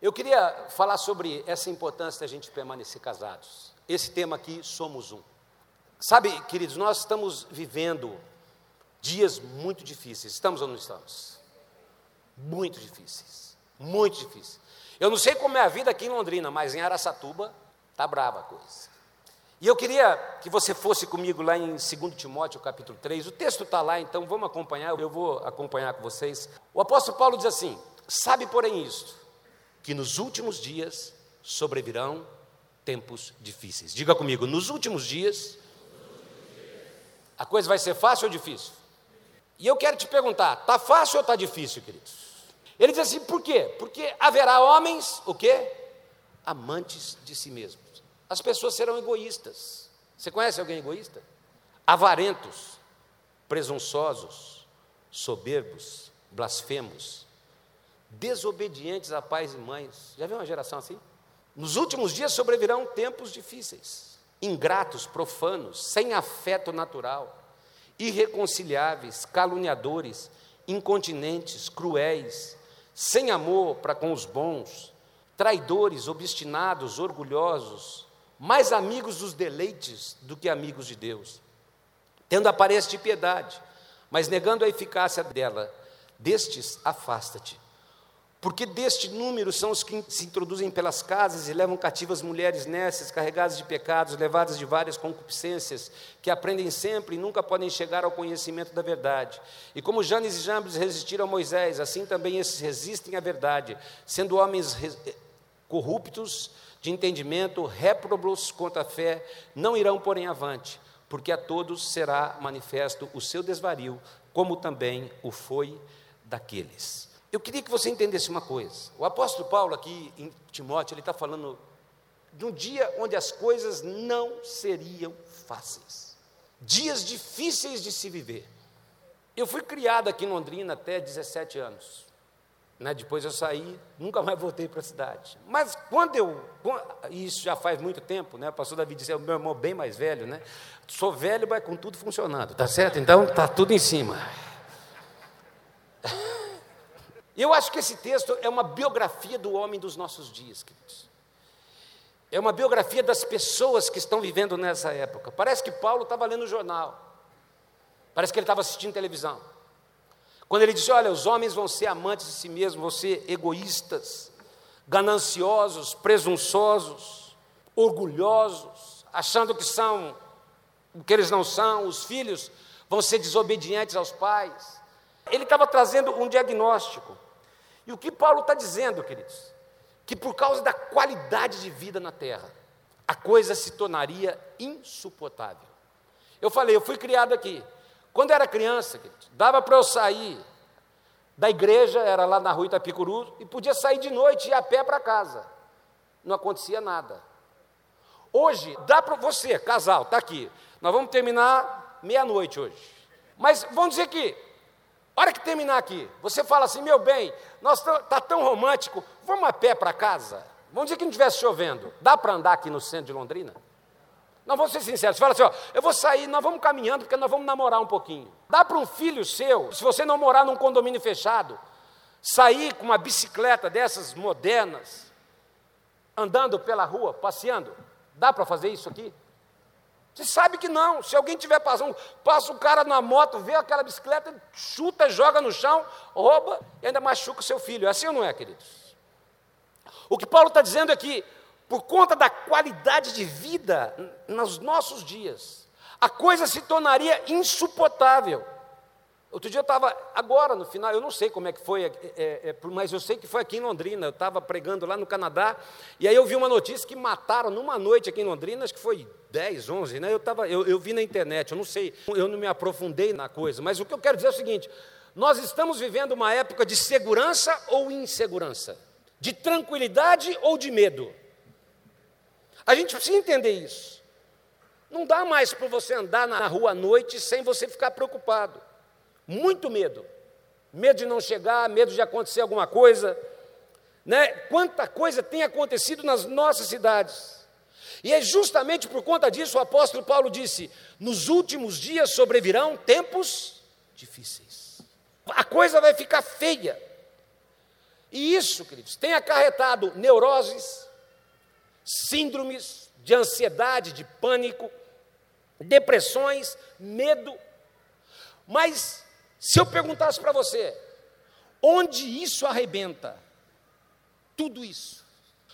Eu queria falar sobre essa importância da gente permanecer casados. Esse tema aqui, somos um. Sabe, queridos, nós estamos vivendo dias muito difíceis. Estamos ou não estamos? Muito difíceis. Muito difíceis. Eu não sei como é a vida aqui em Londrina, mas em Araçatuba está brava a coisa. E eu queria que você fosse comigo lá em 2 Timóteo, capítulo 3. O texto está lá, então vamos acompanhar, eu vou acompanhar com vocês. O apóstolo Paulo diz assim: Sabe, porém, isto, que nos últimos dias sobrevirão tempos difíceis. Diga comigo, nos últimos dias, a coisa vai ser fácil ou difícil? E eu quero te perguntar, está fácil ou está difícil, queridos? Ele diz assim, por quê? Porque haverá homens, o quê? Amantes de si mesmos. As pessoas serão egoístas. Você conhece alguém egoísta? Avarentos, presunçosos, soberbos, blasfemos, desobedientes a pais e mães. Já viu uma geração assim? Nos últimos dias sobrevirão tempos difíceis, ingratos, profanos, sem afeto natural, irreconciliáveis, caluniadores, incontinentes, cruéis, sem amor para com os bons, traidores, obstinados, orgulhosos, mais amigos dos deleites do que amigos de Deus, tendo aparência de piedade, mas negando a eficácia dela, destes afasta-te. Porque deste número são os que se introduzem pelas casas e levam cativas mulheres nécias, carregadas de pecados, levadas de várias concupiscências, que aprendem sempre e nunca podem chegar ao conhecimento da verdade. E como Janes e Jambres resistiram a Moisés, assim também esses resistem à verdade, sendo homens corruptos, de entendimento, réprobos contra a fé, não irão, porém, avante, porque a todos será manifesto o seu desvario, como também o foi daqueles. Eu queria que você entendesse uma coisa. O apóstolo Paulo, aqui em Timóteo, ele está falando de um dia onde as coisas não seriam fáceis. Dias difíceis de se viver. Eu fui criado aqui em Londrina até 17 anos. Né? Depois eu saí, nunca mais voltei para a cidade. Mas quando eu. Isso já faz muito tempo, né? O pastor Davi disse: é o meu irmão bem mais velho, né? Sou velho, mas com tudo funcionando, tá certo? Então tá tudo em cima. Eu acho que esse texto é uma biografia do homem dos nossos dias, queridos. É uma biografia das pessoas que estão vivendo nessa época. Parece que Paulo estava lendo o jornal. Parece que ele estava assistindo televisão. Quando ele diz: Olha, os homens vão ser amantes de si mesmos, vão ser egoístas, gananciosos, presunçosos, orgulhosos, achando que são o que eles não são, os filhos vão ser desobedientes aos pais. Ele estava trazendo um diagnóstico. E o que Paulo está dizendo, queridos? Que por causa da qualidade de vida na terra, a coisa se tornaria insuportável. Eu falei, eu fui criado aqui. Quando era criança, dava para eu sair da igreja, era lá na rua Itapicuru, e podia sair de noite e ir a pé para casa. Não acontecia nada. Hoje, dá para você, casal, está aqui. Nós vamos terminar meia-noite hoje. Mas vamos dizer que, hora que terminar aqui, você fala assim, meu bem, nós está tão romântico, vamos a pé para casa. Vamos dizer que não estivesse chovendo. Dá para andar aqui no centro de Londrina? Nós vamos ser sinceros, fala assim, ó, eu vou sair, nós vamos caminhando porque nós vamos namorar um pouquinho. Dá para um filho seu, se você não morar num condomínio fechado, sair com uma bicicleta dessas modernas, andando pela rua, passeando? Dá para fazer isso aqui? Você sabe que não. Se alguém tiver passando, passa o cara na moto, vê aquela bicicleta, chuta, joga no chão, rouba e ainda machuca o seu filho. É assim ou não é, queridos? O que Paulo está dizendo é que por conta da qualidade de vida nos nossos dias, a coisa se tornaria insuportável. Outro dia eu estava, agora no final, eu não sei como é que foi, é, é, é, mas eu sei que foi aqui em Londrina, eu estava pregando lá no Canadá, e aí eu vi uma notícia que mataram numa noite aqui em Londrina, acho que foi 10, 11, né? eu, tava, eu, eu vi na internet, eu não sei, eu não me aprofundei na coisa, mas o que eu quero dizer é o seguinte: nós estamos vivendo uma época de segurança ou insegurança, de tranquilidade ou de medo. A gente precisa entender isso. Não dá mais para você andar na rua à noite sem você ficar preocupado. Muito medo. Medo de não chegar, medo de acontecer alguma coisa. Né? Quanta coisa tem acontecido nas nossas cidades. E é justamente por conta disso o apóstolo Paulo disse: nos últimos dias sobrevirão tempos difíceis. A coisa vai ficar feia. E isso, queridos, tem acarretado neuroses, síndromes de ansiedade, de pânico, depressões, medo. Mas se eu perguntasse para você, onde isso arrebenta? Tudo isso,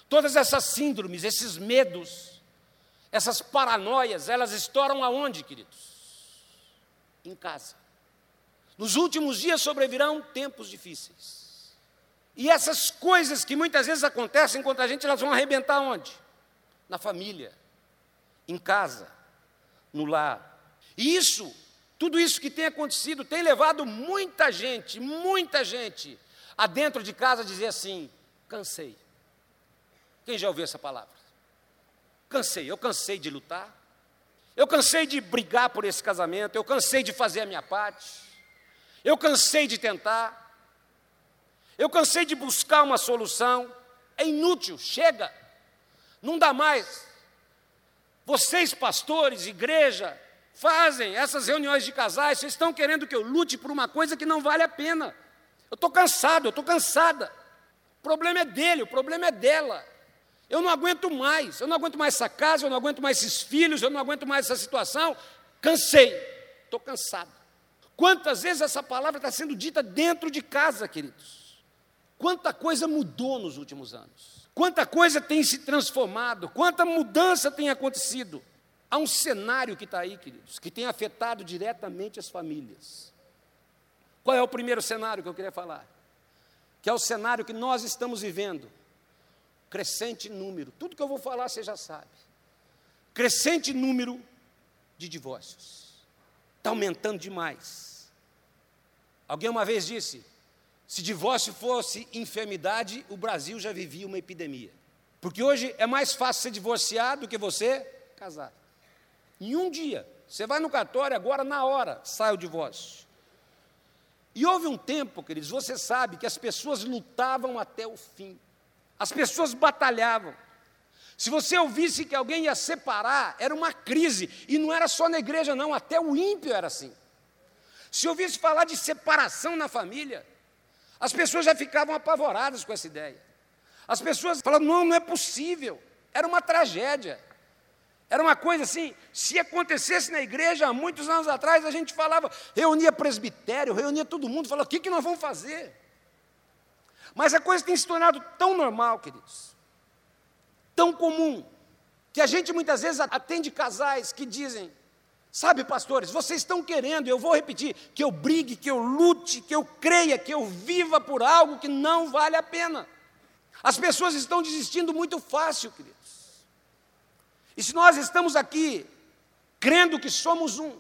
todas essas síndromes, esses medos, essas paranoias, elas estouram aonde, queridos? Em casa. Nos últimos dias sobrevirão tempos difíceis. E essas coisas que muitas vezes acontecem contra a gente, elas vão arrebentar onde? Na família, em casa, no lar. E isso, tudo isso que tem acontecido, tem levado muita gente, muita gente, a dentro de casa dizer assim: cansei. Quem já ouviu essa palavra? Cansei, eu cansei de lutar, eu cansei de brigar por esse casamento, eu cansei de fazer a minha parte, eu cansei de tentar, eu cansei de buscar uma solução, é inútil, chega, não dá mais. Vocês, pastores, igreja, fazem essas reuniões de casais, vocês estão querendo que eu lute por uma coisa que não vale a pena. Eu estou cansado, eu estou cansada. O problema é dele, o problema é dela. Eu não aguento mais, eu não aguento mais essa casa, eu não aguento mais esses filhos, eu não aguento mais essa situação. Cansei, estou cansado. Quantas vezes essa palavra está sendo dita dentro de casa, queridos? Quanta coisa mudou nos últimos anos. Quanta coisa tem se transformado, quanta mudança tem acontecido. Há um cenário que está aí, queridos, que tem afetado diretamente as famílias. Qual é o primeiro cenário que eu queria falar? Que é o cenário que nós estamos vivendo. Crescente número, tudo que eu vou falar você já sabe. Crescente número de divórcios. Está aumentando demais. Alguém uma vez disse: se divórcio fosse enfermidade, o Brasil já vivia uma epidemia. Porque hoje é mais fácil ser divorciado do que você casar. Em um dia, você vai no cartório, agora na hora sai o divórcio. E houve um tempo, queridos, você sabe que as pessoas lutavam até o fim. As pessoas batalhavam. Se você ouvisse que alguém ia separar, era uma crise. E não era só na igreja, não, até o ímpio era assim. Se ouvisse falar de separação na família, as pessoas já ficavam apavoradas com essa ideia. As pessoas falavam: não, não é possível. Era uma tragédia. Era uma coisa assim, se acontecesse na igreja há muitos anos atrás, a gente falava, reunia presbitério, reunia todo mundo, falava, o que, que nós vamos fazer? Mas a coisa tem se tornado tão normal, queridos, tão comum, que a gente muitas vezes atende casais que dizem, Sabe, pastores, vocês estão querendo, eu vou repetir, que eu brigue, que eu lute, que eu creia, que eu viva por algo que não vale a pena. As pessoas estão desistindo muito fácil, queridos. E se nós estamos aqui crendo que somos um,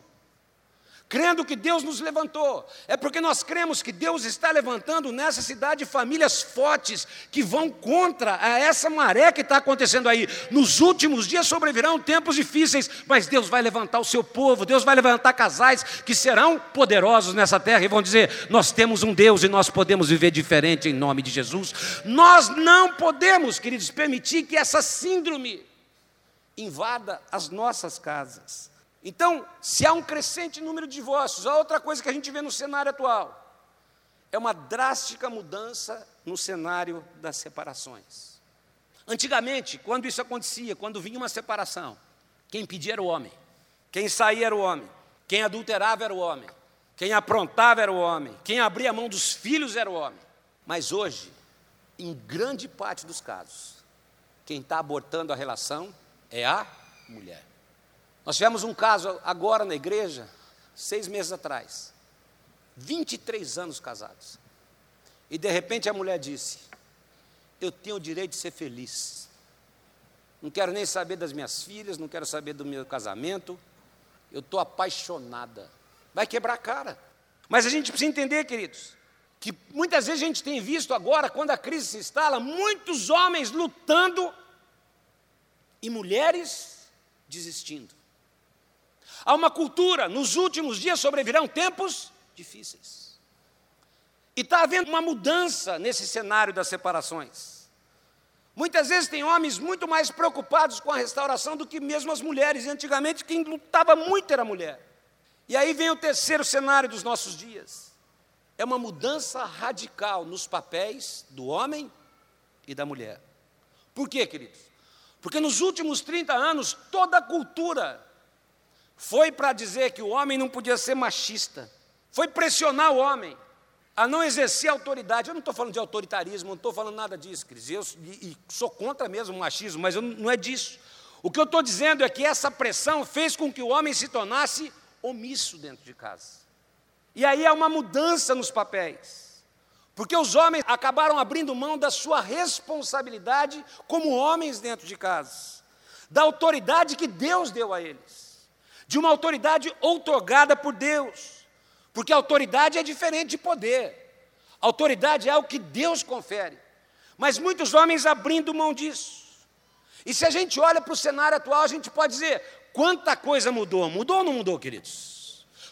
crendo que Deus nos levantou, é porque nós cremos que Deus está levantando nessa cidade famílias fortes que vão contra essa maré que está acontecendo aí. Nos últimos dias sobrevirão tempos difíceis, mas Deus vai levantar o seu povo, Deus vai levantar casais que serão poderosos nessa terra e vão dizer: Nós temos um Deus e nós podemos viver diferente em nome de Jesus. Nós não podemos, queridos, permitir que essa síndrome invada as nossas casas. Então, se há um crescente número de divórcios, a outra coisa que a gente vê no cenário atual é uma drástica mudança no cenário das separações. Antigamente, quando isso acontecia, quando vinha uma separação, quem pedia era o homem, quem saía era o homem, quem adulterava era o homem, quem aprontava era o homem, quem abria a mão dos filhos era o homem. Mas hoje, em grande parte dos casos, quem está abortando a relação é a mulher. Nós tivemos um caso agora na igreja, seis meses atrás, 23 anos casados. E de repente a mulher disse: Eu tenho o direito de ser feliz. Não quero nem saber das minhas filhas, não quero saber do meu casamento. Eu estou apaixonada. Vai quebrar a cara. Mas a gente precisa entender, queridos, que muitas vezes a gente tem visto agora, quando a crise se instala, muitos homens lutando e mulheres desistindo. Há uma cultura, nos últimos dias sobrevirão tempos difíceis. E está havendo uma mudança nesse cenário das separações. Muitas vezes tem homens muito mais preocupados com a restauração do que mesmo as mulheres. E antigamente quem lutava muito era a mulher. E aí vem o terceiro cenário dos nossos dias. é uma mudança radical nos papéis do homem e da mulher. Por quê, queridos? Porque nos últimos 30 anos, toda a cultura foi para dizer que o homem não podia ser machista, foi pressionar o homem a não exercer autoridade. Eu não estou falando de autoritarismo, não estou falando nada disso, Cris. Eu e, e sou contra mesmo o machismo, mas eu, não é disso. O que eu estou dizendo é que essa pressão fez com que o homem se tornasse omisso dentro de casa. E aí há uma mudança nos papéis. Porque os homens acabaram abrindo mão da sua responsabilidade como homens dentro de casa, da autoridade que Deus deu a eles, de uma autoridade outorgada por Deus, porque autoridade é diferente de poder, autoridade é algo que Deus confere, mas muitos homens abrindo mão disso. E se a gente olha para o cenário atual, a gente pode dizer: quanta coisa mudou? Mudou ou não mudou, queridos?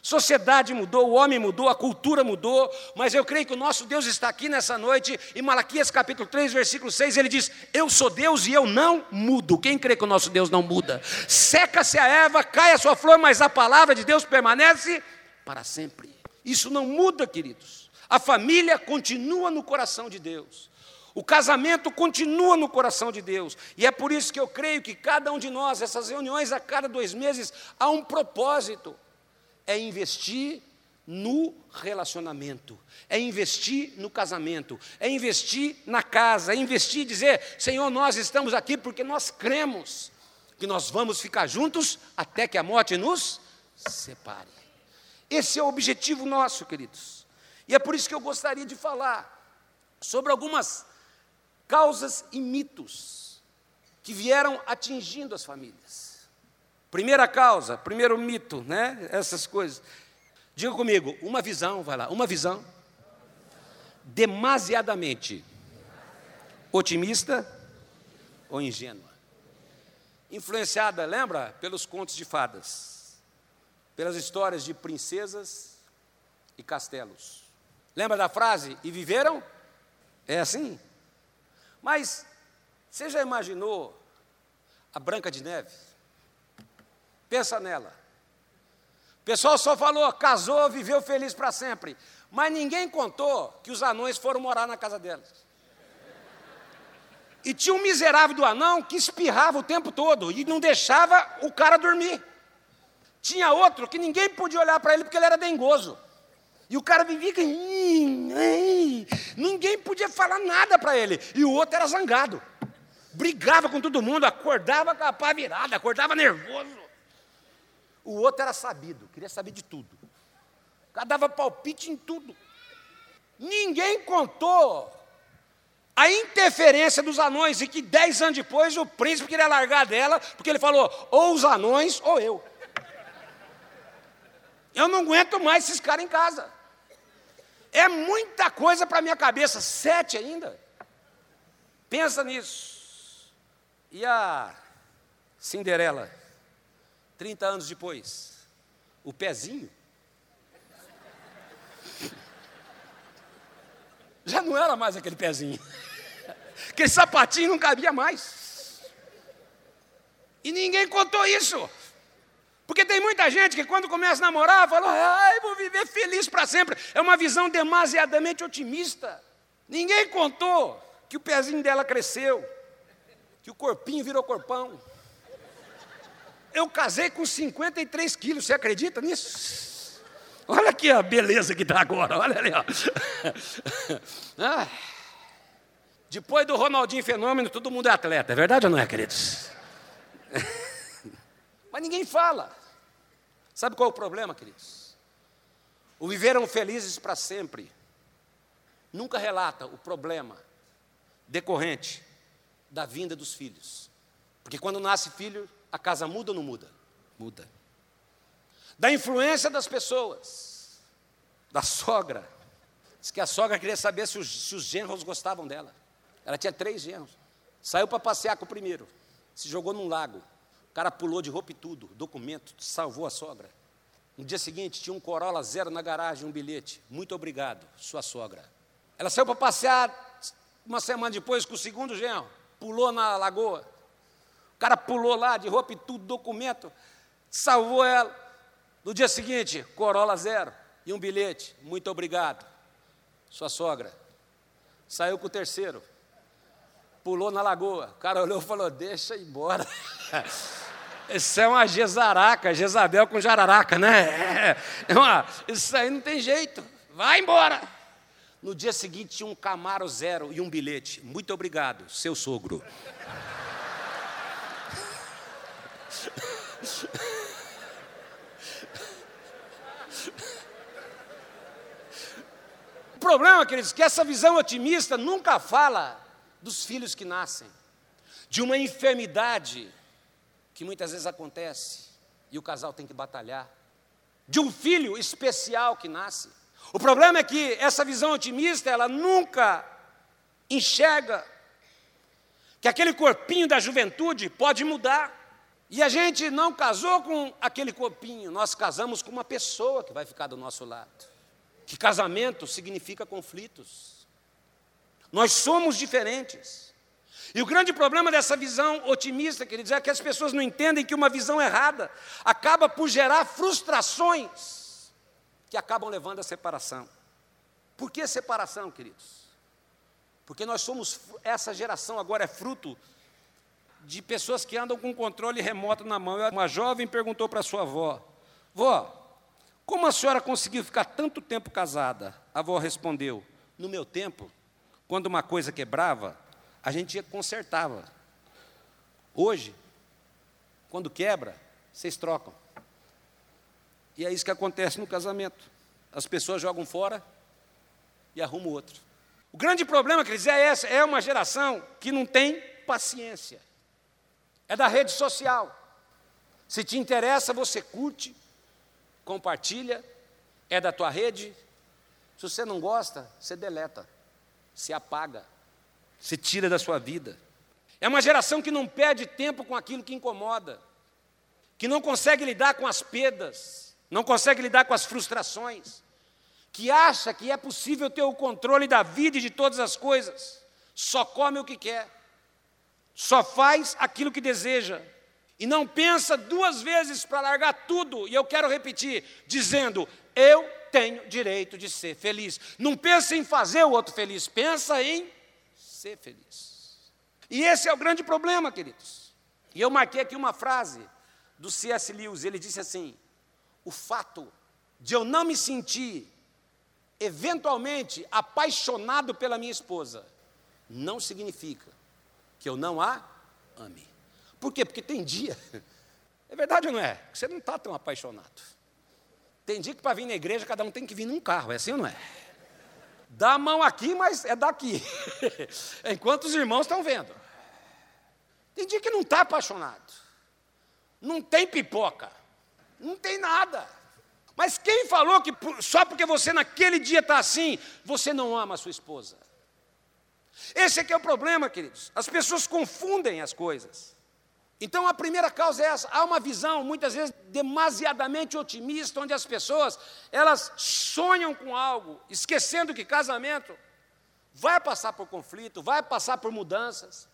Sociedade mudou, o homem mudou, a cultura mudou, mas eu creio que o nosso Deus está aqui nessa noite, em Malaquias capítulo 3, versículo 6, ele diz: Eu sou Deus e eu não mudo. Quem crê que o nosso Deus não muda? Seca-se a erva, cai a sua flor, mas a palavra de Deus permanece para sempre. Isso não muda, queridos. A família continua no coração de Deus. O casamento continua no coração de Deus. E é por isso que eu creio que cada um de nós, essas reuniões a cada dois meses, há um propósito é investir no relacionamento, é investir no casamento, é investir na casa, é investir e dizer: Senhor, nós estamos aqui porque nós cremos que nós vamos ficar juntos até que a morte nos separe. Esse é o objetivo nosso, queridos. E é por isso que eu gostaria de falar sobre algumas causas e mitos que vieram atingindo as famílias. Primeira causa, primeiro mito, né? Essas coisas. Diga comigo, uma visão, vai lá, uma visão demasiadamente otimista ou ingênua. Influenciada, lembra, pelos contos de fadas, pelas histórias de princesas e castelos. Lembra da frase? E viveram? É assim? Mas você já imaginou a Branca de Neve? Pensa nela. O pessoal só falou, casou, viveu feliz para sempre. Mas ninguém contou que os anões foram morar na casa delas. E tinha um miserável do anão que espirrava o tempo todo e não deixava o cara dormir. Tinha outro que ninguém podia olhar para ele porque ele era dengoso. E o cara vivia que. Ninguém podia falar nada para ele. E o outro era zangado. Brigava com todo mundo, acordava com a pá virada, acordava nervoso. O outro era sabido, queria saber de tudo. O cara dava palpite em tudo. Ninguém contou a interferência dos anões e que dez anos depois o príncipe queria largar dela, porque ele falou: ou os anões ou eu. Eu não aguento mais esses caras em casa. É muita coisa para minha cabeça, sete ainda. Pensa nisso. E a Cinderela? 30 anos depois, o pezinho já não era mais aquele pezinho. Aquele sapatinho não cabia mais. E ninguém contou isso. Porque tem muita gente que quando começa a namorar, fala, ai, vou viver feliz para sempre. É uma visão demasiadamente otimista. Ninguém contou que o pezinho dela cresceu, que o corpinho virou corpão, eu casei com 53 quilos, você acredita nisso? Olha aqui a beleza que está agora, olha ali. Ó. Depois do Ronaldinho Fenômeno, todo mundo é atleta, é verdade ou não é, queridos? Mas ninguém fala. Sabe qual é o problema, queridos? O viveram felizes para sempre. Nunca relata o problema decorrente da vinda dos filhos. Porque quando nasce filho, a casa muda ou não muda? Muda. Da influência das pessoas, da sogra. Diz que a sogra queria saber se os, se os genros gostavam dela. Ela tinha três genros. Saiu para passear com o primeiro. Se jogou num lago. O cara pulou de roupa e tudo, documento, salvou a sogra. No dia seguinte, tinha um Corolla zero na garagem, um bilhete. Muito obrigado, sua sogra. Ela saiu para passear uma semana depois com o segundo genro. Pulou na lagoa cara pulou lá de roupa e tudo, documento, salvou ela. No dia seguinte, Corolla zero e um bilhete, muito obrigado. Sua sogra. Saiu com o terceiro. Pulou na lagoa. O cara olhou e falou: Deixa embora. Isso é uma Jezaraca, Jezabel com jararaca, né? É uma, isso aí não tem jeito. Vai embora. No dia seguinte um Camaro zero e um bilhete. Muito obrigado, seu sogro. O problema, queridos, é que essa visão otimista nunca fala dos filhos que nascem, de uma enfermidade que muitas vezes acontece e o casal tem que batalhar, de um filho especial que nasce. O problema é que essa visão otimista, ela nunca enxerga que aquele corpinho da juventude pode mudar. E a gente não casou com aquele corpinho, nós casamos com uma pessoa que vai ficar do nosso lado. Que casamento significa conflitos. Nós somos diferentes. E o grande problema dessa visão otimista, queridos, é que as pessoas não entendem que uma visão errada acaba por gerar frustrações que acabam levando à separação. Por que separação, queridos? Porque nós somos, essa geração agora é fruto de pessoas que andam com controle remoto na mão. Uma jovem perguntou para sua avó: Vó, como a senhora conseguiu ficar tanto tempo casada? A avó respondeu: No meu tempo, quando uma coisa quebrava, a gente consertava. Hoje, quando quebra, vocês trocam. E é isso que acontece no casamento. As pessoas jogam fora e arrumam outro. O grande problema, quer dizer, é essa: é uma geração que não tem paciência é da rede social. Se te interessa, você curte, compartilha, é da tua rede. Se você não gosta, você deleta, se apaga, se tira da sua vida. É uma geração que não perde tempo com aquilo que incomoda, que não consegue lidar com as perdas, não consegue lidar com as frustrações, que acha que é possível ter o controle da vida e de todas as coisas, só come o que quer só faz aquilo que deseja e não pensa duas vezes para largar tudo, e eu quero repetir, dizendo: eu tenho direito de ser feliz. Não pensa em fazer o outro feliz, pensa em ser feliz. E esse é o grande problema, queridos. E eu marquei aqui uma frase do C.S. Lewis, ele disse assim: o fato de eu não me sentir eventualmente apaixonado pela minha esposa não significa que eu não a ame. Por quê? Porque tem dia, é verdade ou não é? Você não está tão apaixonado. Tem dia que para vir na igreja cada um tem que vir num carro, é assim ou não é? Dá a mão aqui, mas é daqui. Enquanto os irmãos estão vendo. Tem dia que não está apaixonado. Não tem pipoca. Não tem nada. Mas quem falou que só porque você naquele dia está assim, você não ama a sua esposa? Esse aqui é o problema, queridos. As pessoas confundem as coisas. Então a primeira causa é essa. Há uma visão, muitas vezes, demasiadamente otimista, onde as pessoas, elas sonham com algo, esquecendo que casamento vai passar por conflito, vai passar por mudanças.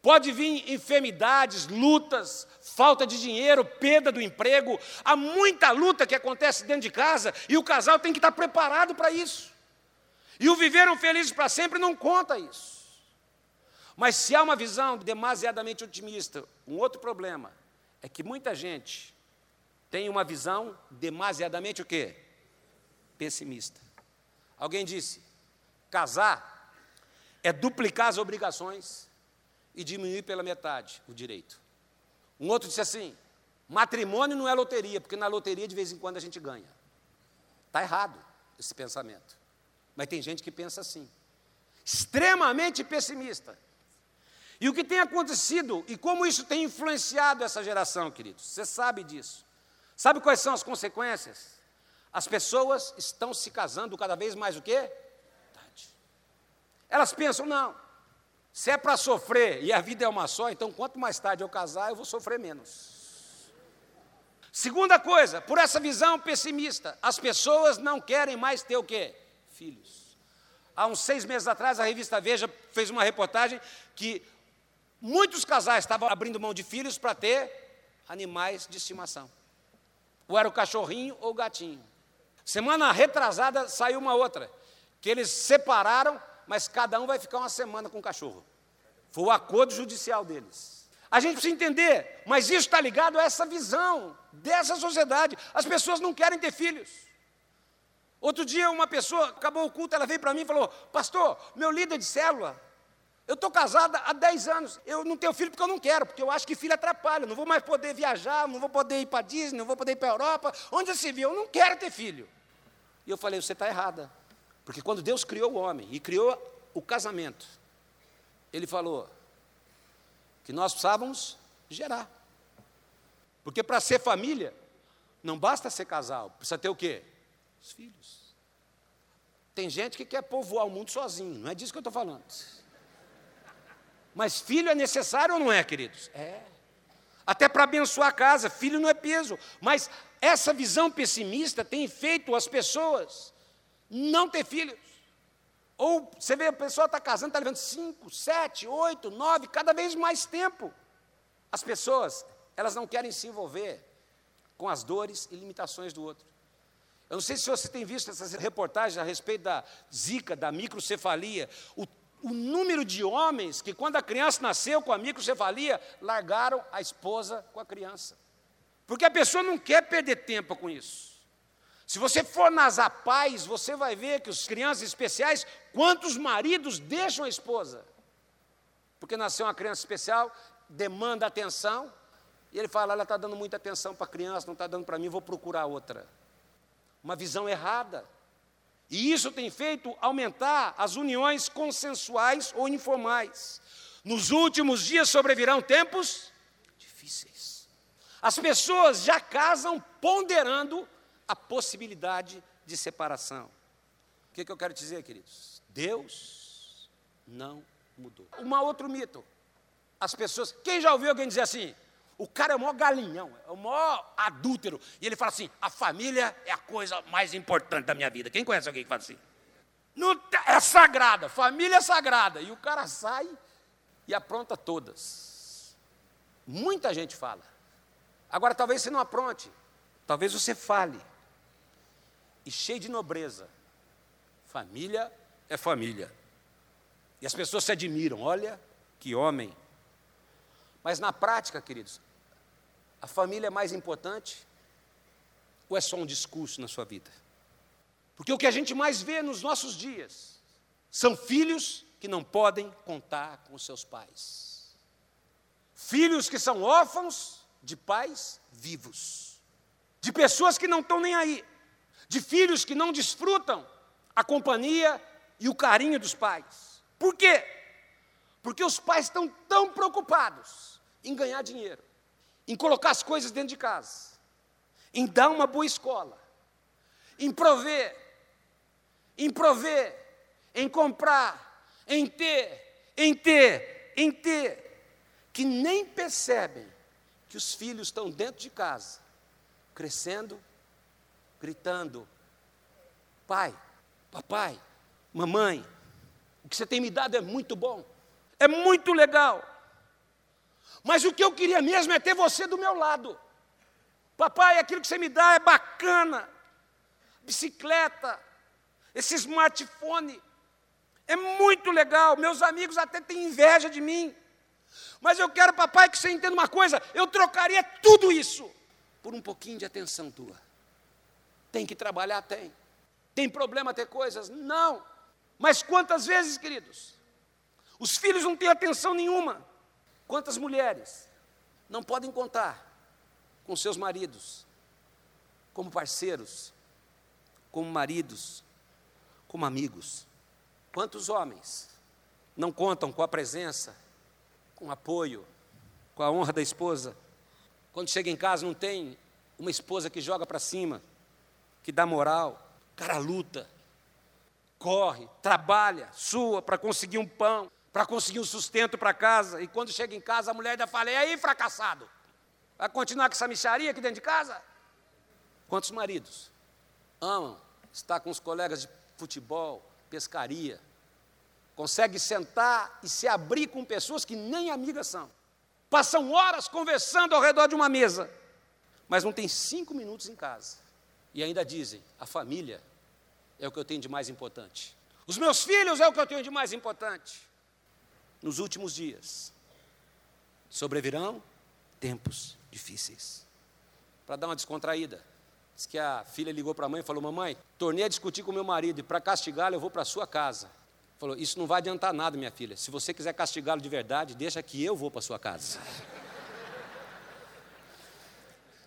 Pode vir enfermidades, lutas, falta de dinheiro, perda do emprego. Há muita luta que acontece dentro de casa e o casal tem que estar preparado para isso. E o viveram felizes para sempre não conta isso. Mas se há uma visão demasiadamente otimista, um outro problema é que muita gente tem uma visão demasiadamente o quê? Pessimista. Alguém disse: casar é duplicar as obrigações e diminuir pela metade o direito. Um outro disse assim: matrimônio não é loteria, porque na loteria de vez em quando a gente ganha. Está errado esse pensamento. Mas tem gente que pensa assim, extremamente pessimista. E o que tem acontecido e como isso tem influenciado essa geração, queridos? Você sabe disso. Sabe quais são as consequências? As pessoas estão se casando cada vez mais o quê? Elas pensam, não, se é para sofrer e a vida é uma só, então quanto mais tarde eu casar, eu vou sofrer menos. Segunda coisa, por essa visão pessimista, as pessoas não querem mais ter o quê? Filhos. Há uns seis meses atrás, a revista Veja fez uma reportagem que muitos casais estavam abrindo mão de filhos para ter animais de estimação. Ou era o cachorrinho ou o gatinho. Semana retrasada saiu uma outra, que eles separaram, mas cada um vai ficar uma semana com o cachorro. Foi o acordo judicial deles. A gente precisa entender, mas isso está ligado a essa visão dessa sociedade. As pessoas não querem ter filhos. Outro dia, uma pessoa, acabou o culto, ela veio para mim e falou: Pastor, meu líder de célula, eu estou casada há 10 anos, eu não tenho filho porque eu não quero, porque eu acho que filho atrapalha, não vou mais poder viajar, não vou poder ir para Disney, não vou poder ir para a Europa, onde se viu, eu não quero ter filho. E eu falei: Você está errada, porque quando Deus criou o homem e criou o casamento, Ele falou que nós precisávamos gerar. Porque para ser família, não basta ser casal, precisa ter o quê? Os filhos. Tem gente que quer povoar o mundo sozinho, não é disso que eu estou falando. Mas filho é necessário ou não é, queridos? É. Até para abençoar a casa, filho não é peso. Mas essa visão pessimista tem feito as pessoas não ter filhos. Ou você vê, a pessoa está casando, está levando cinco, sete, oito, nove, cada vez mais tempo. As pessoas, elas não querem se envolver com as dores e limitações do outro. Eu não sei se você tem visto essas reportagens a respeito da zika, da microcefalia, o, o número de homens que, quando a criança nasceu com a microcefalia, largaram a esposa com a criança. Porque a pessoa não quer perder tempo com isso. Se você for nas APAES, você vai ver que os crianças especiais, quantos maridos deixam a esposa? Porque nasceu uma criança especial, demanda atenção, e ele fala: ela está dando muita atenção para a criança, não está dando para mim, vou procurar outra uma visão errada. E isso tem feito aumentar as uniões consensuais ou informais. Nos últimos dias sobrevirão tempos difíceis. As pessoas já casam ponderando a possibilidade de separação. O que, que eu quero dizer, queridos? Deus não mudou. Um outro mito. As pessoas. Quem já ouviu alguém dizer assim? O cara é o maior galinhão, é o maior adúltero. E ele fala assim: a família é a coisa mais importante da minha vida. Quem conhece alguém que fala assim? É sagrada, família é sagrada. E o cara sai e apronta todas. Muita gente fala. Agora, talvez você não apronte, talvez você fale. E cheio de nobreza. Família é família. E as pessoas se admiram: olha que homem. Mas na prática, queridos, a família é mais importante? Ou é só um discurso na sua vida? Porque o que a gente mais vê nos nossos dias são filhos que não podem contar com seus pais. Filhos que são órfãos de pais vivos. De pessoas que não estão nem aí. De filhos que não desfrutam a companhia e o carinho dos pais. Por quê? Porque os pais estão tão preocupados em ganhar dinheiro em colocar as coisas dentro de casa, em dar uma boa escola, em prover, em prover, em comprar, em ter, em ter, em ter, que nem percebem que os filhos estão dentro de casa, crescendo, gritando: Pai, papai, mamãe, o que você tem me dado é muito bom, é muito legal. Mas o que eu queria mesmo é ter você do meu lado. Papai, aquilo que você me dá é bacana. Bicicleta, esse smartphone. É muito legal. Meus amigos até têm inveja de mim. Mas eu quero, papai, que você entenda uma coisa: eu trocaria tudo isso por um pouquinho de atenção tua. Tem que trabalhar? Tem. Tem problema ter coisas? Não. Mas quantas vezes, queridos, os filhos não têm atenção nenhuma. Quantas mulheres não podem contar com seus maridos, como parceiros, como maridos, como amigos? Quantos homens não contam com a presença, com o apoio, com a honra da esposa? Quando chega em casa, não tem uma esposa que joga para cima, que dá moral, o cara luta, corre, trabalha, sua para conseguir um pão, para conseguir um sustento para casa. E quando chega em casa, a mulher ainda fala: E aí, fracassado? Vai continuar com essa micharia aqui dentro de casa? Quantos maridos amam estar com os colegas de futebol, pescaria, consegue sentar e se abrir com pessoas que nem amigas são. Passam horas conversando ao redor de uma mesa, mas não tem cinco minutos em casa. E ainda dizem: a família é o que eu tenho de mais importante. Os meus filhos é o que eu tenho de mais importante. Nos últimos dias, sobrevirão tempos difíceis. Para dar uma descontraída. Diz que a filha ligou para a mãe e falou: Mamãe, tornei a discutir com meu marido e para castigá-lo eu vou para a sua casa. Falou: Isso não vai adiantar nada, minha filha. Se você quiser castigá-lo de verdade, deixa que eu vou para a sua casa.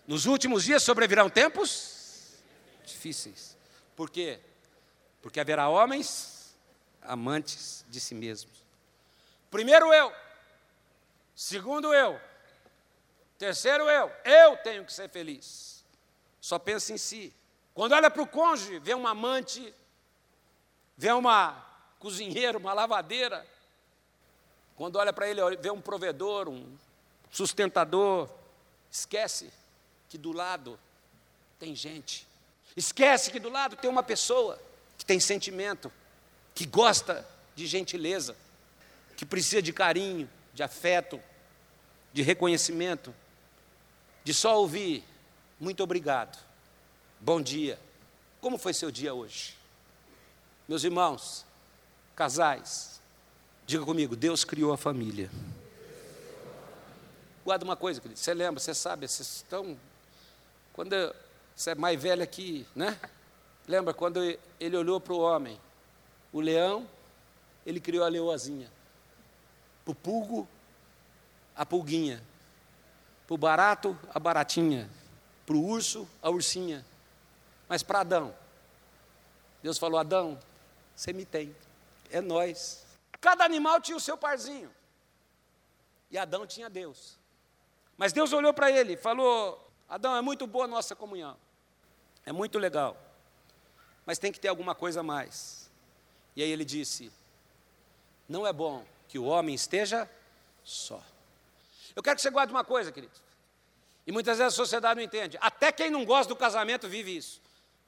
Nos últimos dias sobrevirão tempos difíceis. Por quê? Porque haverá homens amantes de si mesmos. Primeiro eu, segundo eu, terceiro eu, eu tenho que ser feliz. Só pensa em si. Quando olha para o cônjuge, vê uma amante, vê uma cozinheira, uma lavadeira. Quando olha para ele, vê um provedor, um sustentador, esquece que do lado tem gente. Esquece que do lado tem uma pessoa que tem sentimento, que gosta de gentileza, que precisa de carinho, de afeto, de reconhecimento, de só ouvir muito obrigado, bom dia. Como foi seu dia hoje? Meus irmãos, casais, diga comigo: Deus criou a família. Guarda uma coisa, querido, você lembra, você sabe, vocês estão quando você é mais velho aqui, né? Lembra quando ele olhou para o homem? O leão, ele criou a leoazinha. Para o pulgo, a pulguinha. Para o barato, a baratinha. Para o urso, a ursinha. Mas para Adão, Deus falou: Adão, você me tem. É nós. Cada animal tinha o seu parzinho. E Adão tinha Deus. Mas Deus olhou para ele falou: Adão, é muito boa a nossa comunhão. É muito legal. Mas tem que ter alguma coisa a mais. E aí ele disse: Não é bom que o homem esteja só. Eu quero que você guarde uma coisa, querido. E muitas vezes a sociedade não entende. Até quem não gosta do casamento vive isso.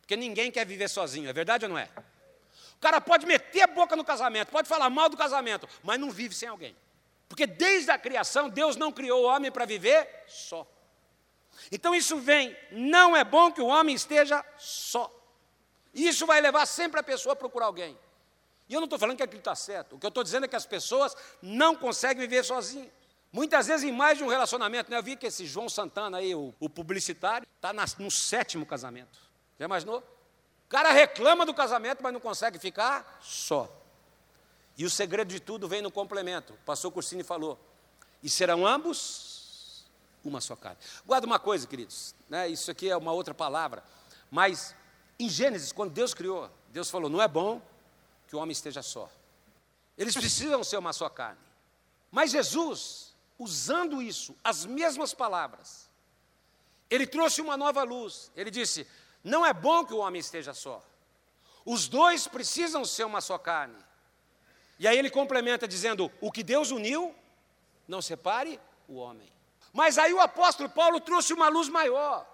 Porque ninguém quer viver sozinho, é verdade ou não é? O cara pode meter a boca no casamento, pode falar mal do casamento, mas não vive sem alguém. Porque desde a criação, Deus não criou o homem para viver só. Então isso vem, não é bom que o homem esteja só. Isso vai levar sempre a pessoa a procurar alguém. E eu não estou falando que aquilo está certo. O que eu estou dizendo é que as pessoas não conseguem viver sozinhas. Muitas vezes em mais de um relacionamento. Né? Eu vi que esse João Santana aí, o, o publicitário, está no sétimo casamento. Já imaginou? O cara reclama do casamento, mas não consegue ficar só. E o segredo de tudo vem no complemento. O pastor Cursini falou. E serão ambos uma só carne. Guarda uma coisa, queridos, né? isso aqui é uma outra palavra, mas em Gênesis, quando Deus criou, Deus falou: não é bom que o homem esteja só. Eles precisam ser uma só carne. Mas Jesus, usando isso, as mesmas palavras, ele trouxe uma nova luz. Ele disse: não é bom que o homem esteja só. Os dois precisam ser uma só carne. E aí ele complementa dizendo: o que Deus uniu, não separe o homem. Mas aí o apóstolo Paulo trouxe uma luz maior,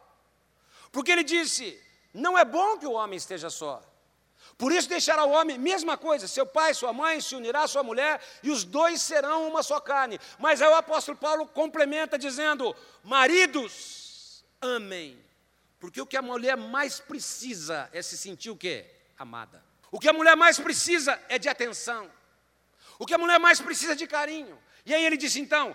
porque ele disse: não é bom que o homem esteja só. Por isso deixará o homem, mesma coisa, seu pai, sua mãe, se unirá à sua mulher, e os dois serão uma só carne. Mas aí o apóstolo Paulo complementa dizendo: maridos, amem. Porque o que a mulher mais precisa é se sentir o quê? Amada. O que a mulher mais precisa é de atenção. O que a mulher mais precisa é de carinho. E aí ele disse então: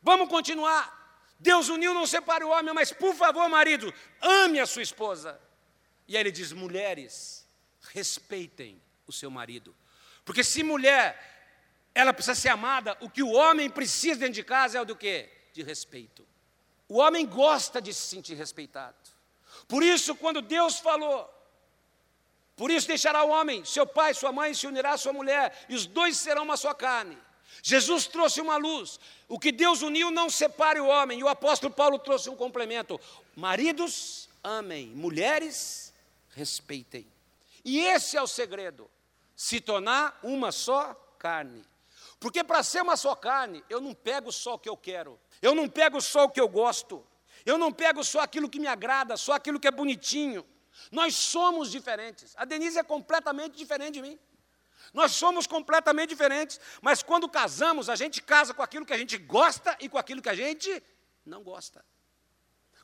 Vamos continuar. Deus uniu, não separe o homem, mas por favor, marido, ame a sua esposa. E aí ele diz: mulheres, respeitem o seu marido. Porque se mulher, ela precisa ser amada, o que o homem precisa dentro de casa é o do quê? De respeito. O homem gosta de se sentir respeitado. Por isso, quando Deus falou, por isso deixará o homem, seu pai, sua mãe, se unirá à sua mulher, e os dois serão uma só carne. Jesus trouxe uma luz. O que Deus uniu não separe o homem. E o apóstolo Paulo trouxe um complemento. Maridos, amem. Mulheres, respeitem. E esse é o segredo: se tornar uma só carne. Porque para ser uma só carne, eu não pego só o que eu quero, eu não pego só o que eu gosto, eu não pego só aquilo que me agrada, só aquilo que é bonitinho. Nós somos diferentes. A Denise é completamente diferente de mim. Nós somos completamente diferentes, mas quando casamos, a gente casa com aquilo que a gente gosta e com aquilo que a gente não gosta.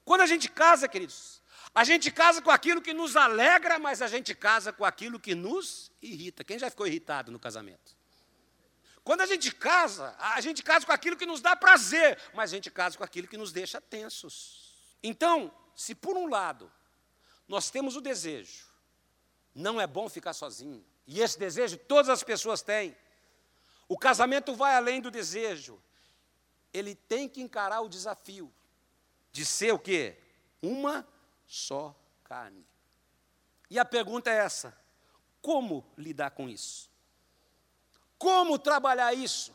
Quando a gente casa, queridos, A gente casa com aquilo que nos alegra, mas a gente casa com aquilo que nos irrita. Quem já ficou irritado no casamento? Quando a gente casa, a gente casa com aquilo que nos dá prazer, mas a gente casa com aquilo que nos deixa tensos. Então, se por um lado nós temos o desejo, não é bom ficar sozinho, e esse desejo todas as pessoas têm, o casamento vai além do desejo, ele tem que encarar o desafio de ser o quê? Uma só carne. E a pergunta é essa: como lidar com isso? Como trabalhar isso?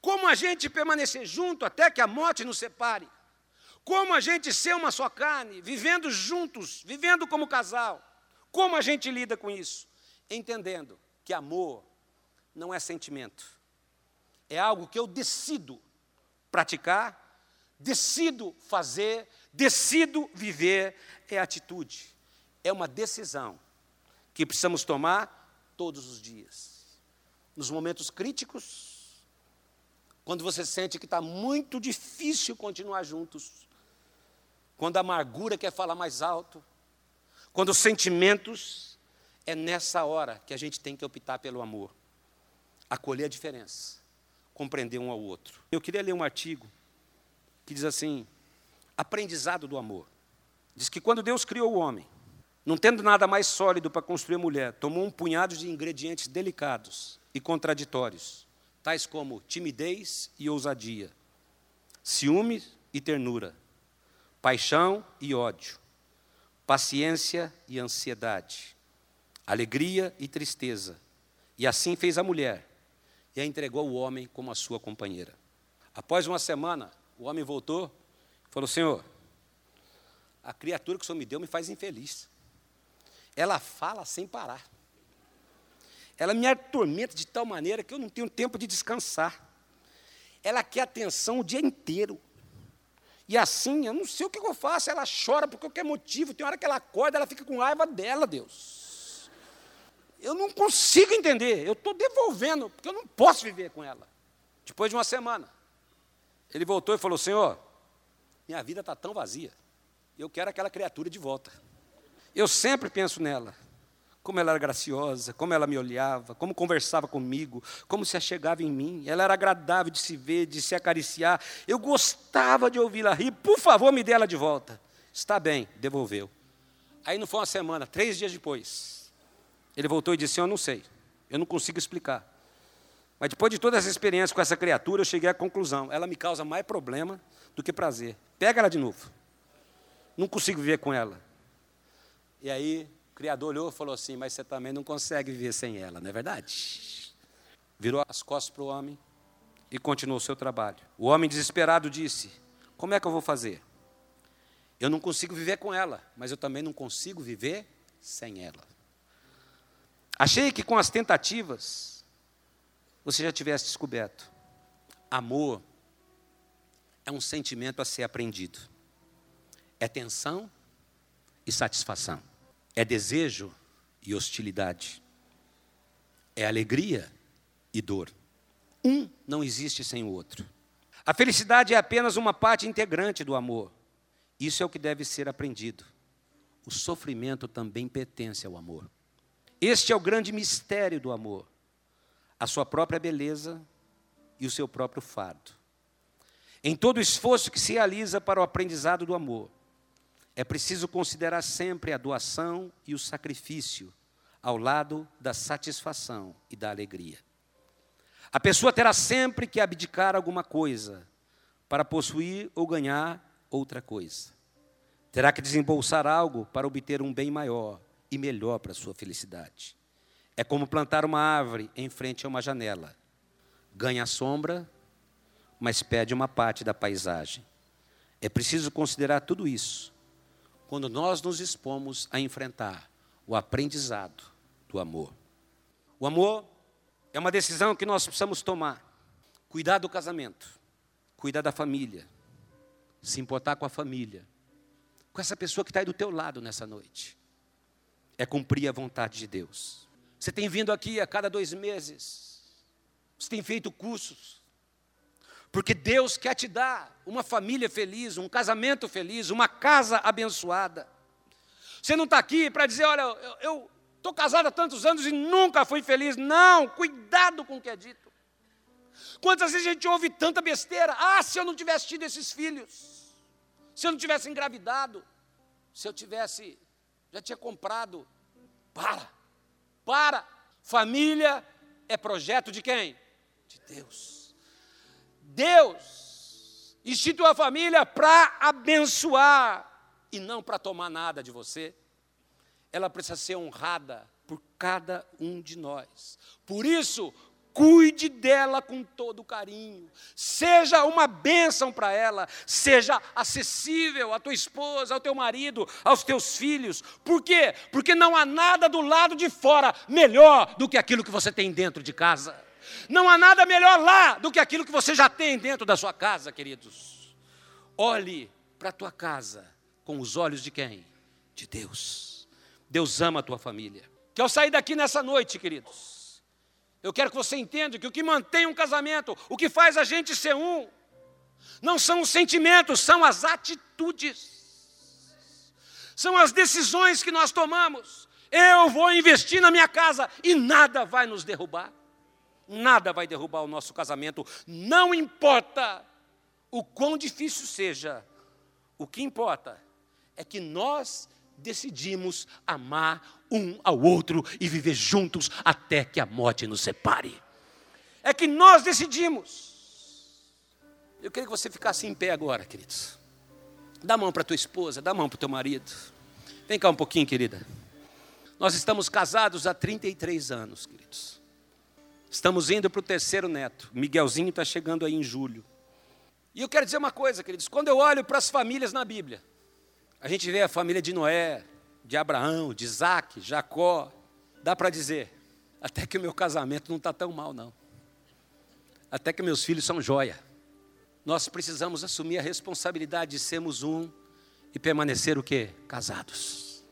Como a gente permanecer junto até que a morte nos separe? Como a gente ser uma só carne, vivendo juntos, vivendo como casal? Como a gente lida com isso? Entendendo que amor não é sentimento, é algo que eu decido praticar, decido fazer, decido viver, é atitude, é uma decisão que precisamos tomar todos os dias. Nos momentos críticos, quando você sente que está muito difícil continuar juntos, quando a amargura quer falar mais alto, quando os sentimentos, é nessa hora que a gente tem que optar pelo amor, acolher a diferença, compreender um ao outro. Eu queria ler um artigo que diz assim: aprendizado do amor. Diz que quando Deus criou o homem, não tendo nada mais sólido para construir a mulher, tomou um punhado de ingredientes delicados e contraditórios, tais como timidez e ousadia, ciúme e ternura, paixão e ódio, paciência e ansiedade, alegria e tristeza. E assim fez a mulher, e a entregou ao homem como a sua companheira. Após uma semana, o homem voltou falou: Senhor, a criatura que o Senhor me deu me faz infeliz. Ela fala sem parar. Ela me atormenta de tal maneira que eu não tenho tempo de descansar. Ela quer atenção o dia inteiro. E assim, eu não sei o que eu faço, ela chora por qualquer motivo. Tem hora que ela acorda, ela fica com raiva dela, Deus. Eu não consigo entender, eu estou devolvendo, porque eu não posso viver com ela. Depois de uma semana, ele voltou e falou: Senhor, minha vida está tão vazia, eu quero aquela criatura de volta. Eu sempre penso nela como ela era graciosa, como ela me olhava, como conversava comigo, como se achegava em mim. Ela era agradável de se ver, de se acariciar. Eu gostava de ouvi-la rir. Por favor, me dê ela de volta. Está bem, devolveu. Aí não foi uma semana, três dias depois, ele voltou e disse: Eu não sei, eu não consigo explicar. Mas depois de toda essa experiência com essa criatura, eu cheguei à conclusão: ela me causa mais problema do que prazer. Pega ela de novo. Não consigo viver com ela. E aí Criador olhou e falou assim: Mas você também não consegue viver sem ela, não é verdade? Virou as costas para o homem e continuou o seu trabalho. O homem desesperado disse: Como é que eu vou fazer? Eu não consigo viver com ela, mas eu também não consigo viver sem ela. Achei que com as tentativas você já tivesse descoberto. Amor é um sentimento a ser aprendido. É tensão e satisfação. É desejo e hostilidade. É alegria e dor. Um não existe sem o outro. A felicidade é apenas uma parte integrante do amor. Isso é o que deve ser aprendido. O sofrimento também pertence ao amor. Este é o grande mistério do amor. A sua própria beleza e o seu próprio fardo. Em todo o esforço que se realiza para o aprendizado do amor, é preciso considerar sempre a doação e o sacrifício ao lado da satisfação e da alegria. A pessoa terá sempre que abdicar alguma coisa para possuir ou ganhar outra coisa. Terá que desembolsar algo para obter um bem maior e melhor para a sua felicidade. É como plantar uma árvore em frente a uma janela. Ganha sombra, mas perde uma parte da paisagem. É preciso considerar tudo isso quando nós nos expomos a enfrentar o aprendizado do amor. O amor é uma decisão que nós precisamos tomar. Cuidar do casamento, cuidar da família, se importar com a família, com essa pessoa que está aí do teu lado nessa noite. É cumprir a vontade de Deus. Você tem vindo aqui a cada dois meses, você tem feito cursos, porque Deus quer te dar uma família feliz, um casamento feliz, uma casa abençoada. Você não está aqui para dizer, olha, eu estou casado há tantos anos e nunca fui feliz. Não, cuidado com o que é dito. Quantas vezes a gente ouve tanta besteira? Ah, se eu não tivesse tido esses filhos, se eu não tivesse engravidado, se eu tivesse, já tinha comprado. Para, para. Família é projeto de quem? De Deus. Deus instituiu a família para abençoar e não para tomar nada de você. Ela precisa ser honrada por cada um de nós. Por isso, cuide dela com todo carinho, seja uma bênção para ela, seja acessível à tua esposa, ao teu marido, aos teus filhos. Por quê? Porque não há nada do lado de fora melhor do que aquilo que você tem dentro de casa. Não há nada melhor lá do que aquilo que você já tem dentro da sua casa, queridos. Olhe para a tua casa com os olhos de quem? De Deus. Deus ama a tua família. Que eu sair daqui nessa noite, queridos, eu quero que você entenda que o que mantém um casamento, o que faz a gente ser um, não são os sentimentos, são as atitudes. São as decisões que nós tomamos. Eu vou investir na minha casa e nada vai nos derrubar. Nada vai derrubar o nosso casamento. Não importa o quão difícil seja. O que importa é que nós decidimos amar um ao outro e viver juntos até que a morte nos separe. É que nós decidimos. Eu queria que você ficasse em pé agora, queridos. Dá a mão para tua esposa, dá a mão para o teu marido. Vem cá um pouquinho, querida. Nós estamos casados há 33 anos, queridos. Estamos indo para o terceiro neto. Miguelzinho está chegando aí em julho. E eu quero dizer uma coisa, queridos. Quando eu olho para as famílias na Bíblia, a gente vê a família de Noé, de Abraão, de Isaac, Jacó. Dá para dizer, até que o meu casamento não está tão mal, não. Até que meus filhos são joia. Nós precisamos assumir a responsabilidade de sermos um e permanecer o quê? Casados.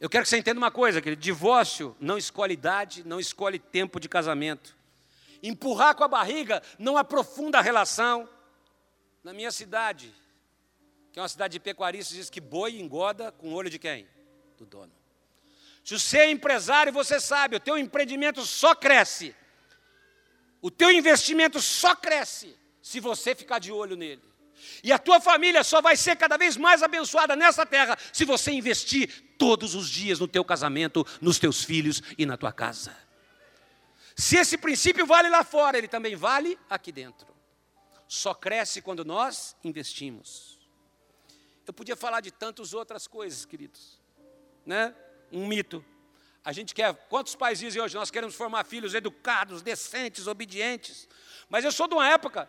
Eu quero que você entenda uma coisa, querido. Divórcio não escolhe idade, não escolhe tempo de casamento. Empurrar com a barriga não aprofunda a relação. Na minha cidade, que é uma cidade de pecuaristas, diz que boi engorda com o olho de quem? Do dono. Se você é empresário, você sabe, o teu empreendimento só cresce. O teu investimento só cresce se você ficar de olho nele. E a tua família só vai ser cada vez mais abençoada nessa terra se você investir todos os dias no teu casamento, nos teus filhos e na tua casa. Se esse princípio vale lá fora, ele também vale aqui dentro. Só cresce quando nós investimos. Eu podia falar de tantas outras coisas, queridos. Né? Um mito. A gente quer, quantos pais dizem hoje, nós queremos formar filhos educados, decentes, obedientes. Mas eu sou de uma época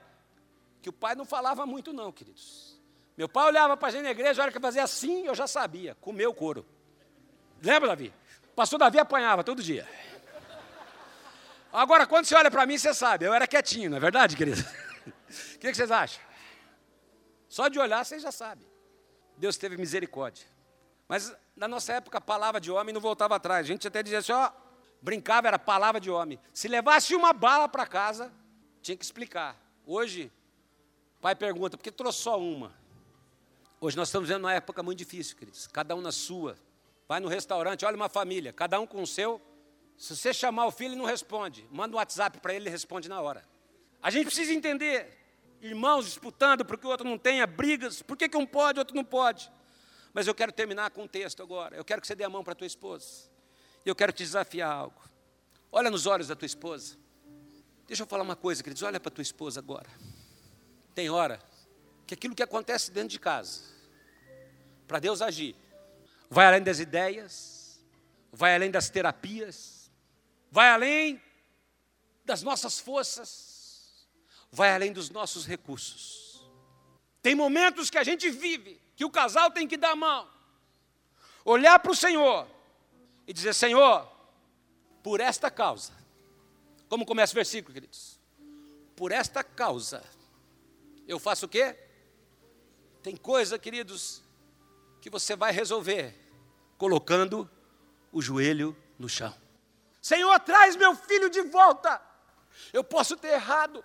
que o pai não falava muito não, queridos. Meu pai olhava para a gente na igreja, a hora que fazia assim, eu já sabia, comeu couro. Lembra, Davi? Pastor Davi apanhava todo dia. Agora, quando você olha para mim, você sabe, eu era quietinho, não é verdade, querido? O que, vocês acham? Só de olhar, vocês já sabem. Deus teve misericórdia. Mas na nossa época, a palavra de homem não voltava atrás. A gente até dizia assim, ó, brincava, era palavra de homem. Se levasse uma bala para casa, tinha que explicar. Hoje, o pai pergunta, por que trouxe só uma? Hoje nós estamos vivendo uma época muito difícil, queridos. Cada um na sua. Vai no restaurante, olha uma família, cada um com o seu. Se você chamar o filho, ele não responde. Manda um WhatsApp para ele, ele responde na hora. A gente precisa entender irmãos disputando porque o outro não tenha, brigas, por que, que um pode outro não pode? Mas eu quero terminar com um texto agora. Eu quero que você dê a mão para a tua esposa. E eu quero te desafiar algo. Olha nos olhos da tua esposa. Deixa eu falar uma coisa, queridos. Olha para a tua esposa agora. Tem hora que aquilo que acontece dentro de casa, para Deus agir, vai além das ideias, vai além das terapias, vai além das nossas forças vai além dos nossos recursos. Tem momentos que a gente vive que o casal tem que dar a mão, olhar para o Senhor e dizer: Senhor, por esta causa, como começa o versículo, queridos? Por esta causa, eu faço o quê? Tem coisa, queridos, que você vai resolver colocando o joelho no chão. Senhor, traz meu filho de volta. Eu posso ter errado,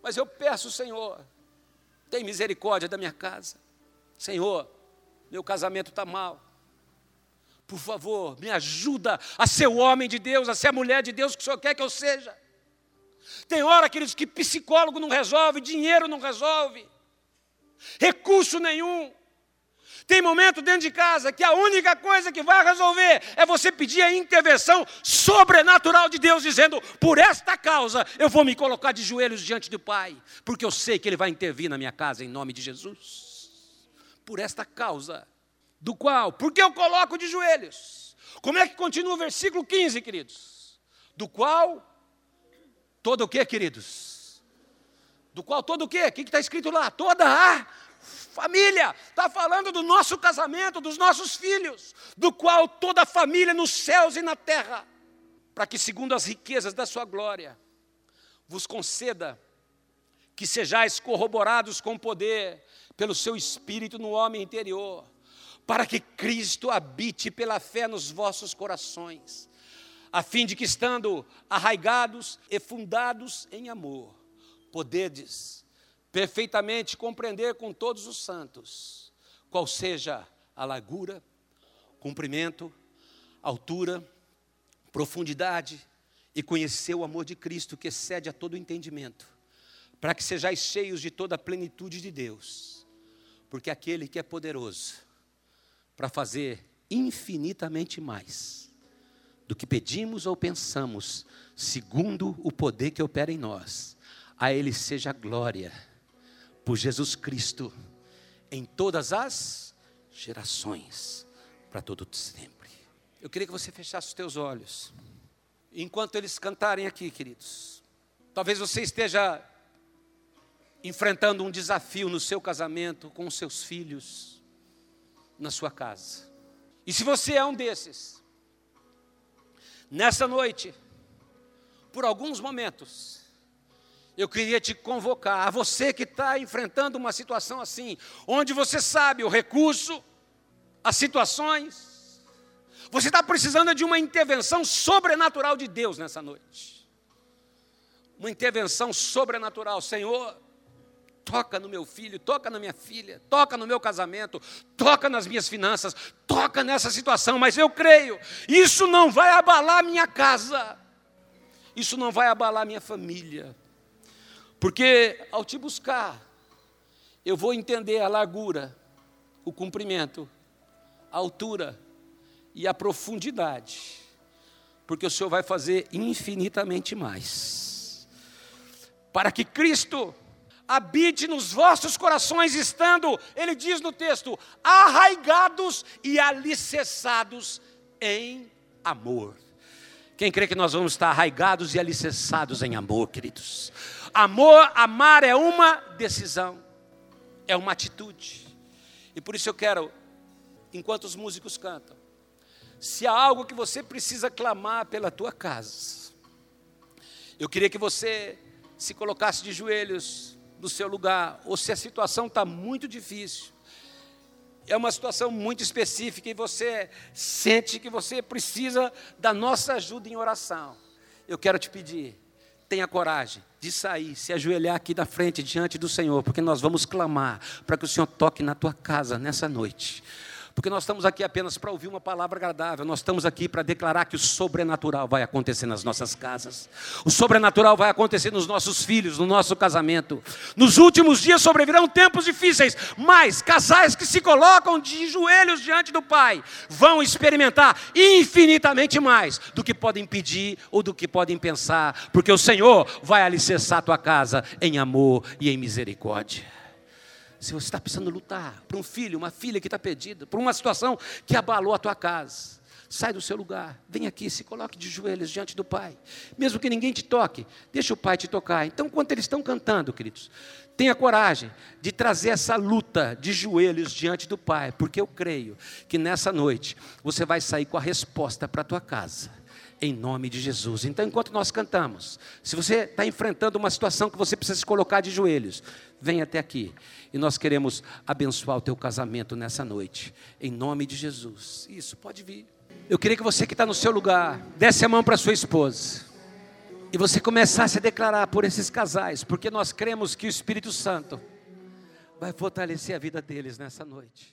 mas eu peço, Senhor, tem misericórdia da minha casa. Senhor, meu casamento está mal. Por favor, me ajuda a ser o homem de Deus, a ser a mulher de Deus que o Senhor quer que eu seja. Tem hora, queridos, que psicólogo não resolve, dinheiro não resolve, recurso nenhum. Tem momento dentro de casa que a única coisa que vai resolver é você pedir a intervenção sobrenatural de Deus, dizendo: por esta causa eu vou me colocar de joelhos diante do Pai, porque eu sei que Ele vai intervir na minha casa em nome de Jesus. Por esta causa, do qual, porque eu coloco de joelhos. Como é que continua o versículo 15, queridos? Do qual, todo o que, queridos? Do qual todo o que? O que está escrito lá? Toda a família, está falando do nosso casamento, dos nossos filhos, do qual toda a família nos céus e na terra, para que, segundo as riquezas da sua glória, vos conceda que sejais corroborados com poder pelo seu espírito no homem interior, para que Cristo habite pela fé nos vossos corações, a fim de que, estando arraigados e fundados em amor, podedes perfeitamente compreender com todos os santos qual seja a largura, comprimento, altura, profundidade e conhecer o amor de Cristo que excede a todo entendimento, para que sejais cheios de toda a plenitude de Deus, porque aquele que é poderoso para fazer infinitamente mais do que pedimos ou pensamos, segundo o poder que opera em nós, a Ele seja glória por Jesus Cristo em todas as gerações, para todo sempre. Eu queria que você fechasse os teus olhos. Enquanto eles cantarem aqui, queridos. Talvez você esteja enfrentando um desafio no seu casamento, com os seus filhos, na sua casa. E se você é um desses, nessa noite, por alguns momentos, eu queria te convocar, a você que está enfrentando uma situação assim, onde você sabe o recurso, as situações, você está precisando de uma intervenção sobrenatural de Deus nessa noite. Uma intervenção sobrenatural, Senhor, toca no meu filho, toca na minha filha, toca no meu casamento, toca nas minhas finanças, toca nessa situação, mas eu creio, isso não vai abalar minha casa, isso não vai abalar minha família, porque ao te buscar, eu vou entender a largura, o comprimento, a altura e a profundidade, porque o Senhor vai fazer infinitamente mais. Para que Cristo habite nos vossos corações, estando, ele diz no texto, arraigados e alicerçados em amor. Quem crê que nós vamos estar arraigados e alicerçados em amor, queridos? Amor, amar é uma decisão, é uma atitude. E por isso eu quero, enquanto os músicos cantam, se há algo que você precisa clamar pela tua casa, eu queria que você se colocasse de joelhos no seu lugar, ou se a situação está muito difícil, é uma situação muito específica e você sente que você precisa da nossa ajuda em oração. Eu quero te pedir, tenha coragem de sair, se ajoelhar aqui na frente diante do Senhor, porque nós vamos clamar para que o Senhor toque na tua casa nessa noite porque nós estamos aqui apenas para ouvir uma palavra agradável, nós estamos aqui para declarar que o sobrenatural vai acontecer nas nossas casas, o sobrenatural vai acontecer nos nossos filhos, no nosso casamento. Nos últimos dias sobrevirão tempos difíceis, mas casais que se colocam de joelhos diante do Pai vão experimentar infinitamente mais do que podem pedir ou do que podem pensar, porque o Senhor vai alicerçar a tua casa em amor e em misericórdia. Se você está precisando lutar por um filho, uma filha que está perdida, por uma situação que abalou a tua casa, sai do seu lugar, vem aqui, se coloque de joelhos diante do Pai. Mesmo que ninguém te toque, deixa o Pai te tocar. Então, quando eles estão cantando, queridos, tenha coragem de trazer essa luta de joelhos diante do Pai, porque eu creio que nessa noite você vai sair com a resposta para a tua casa em nome de Jesus. Então, enquanto nós cantamos, se você está enfrentando uma situação que você precisa se colocar de joelhos, vem até aqui. E nós queremos abençoar o teu casamento nessa noite, em nome de Jesus. Isso, pode vir. Eu queria que você que está no seu lugar, desse a mão para sua esposa. E você começasse a declarar por esses casais, porque nós cremos que o Espírito Santo vai fortalecer a vida deles nessa noite.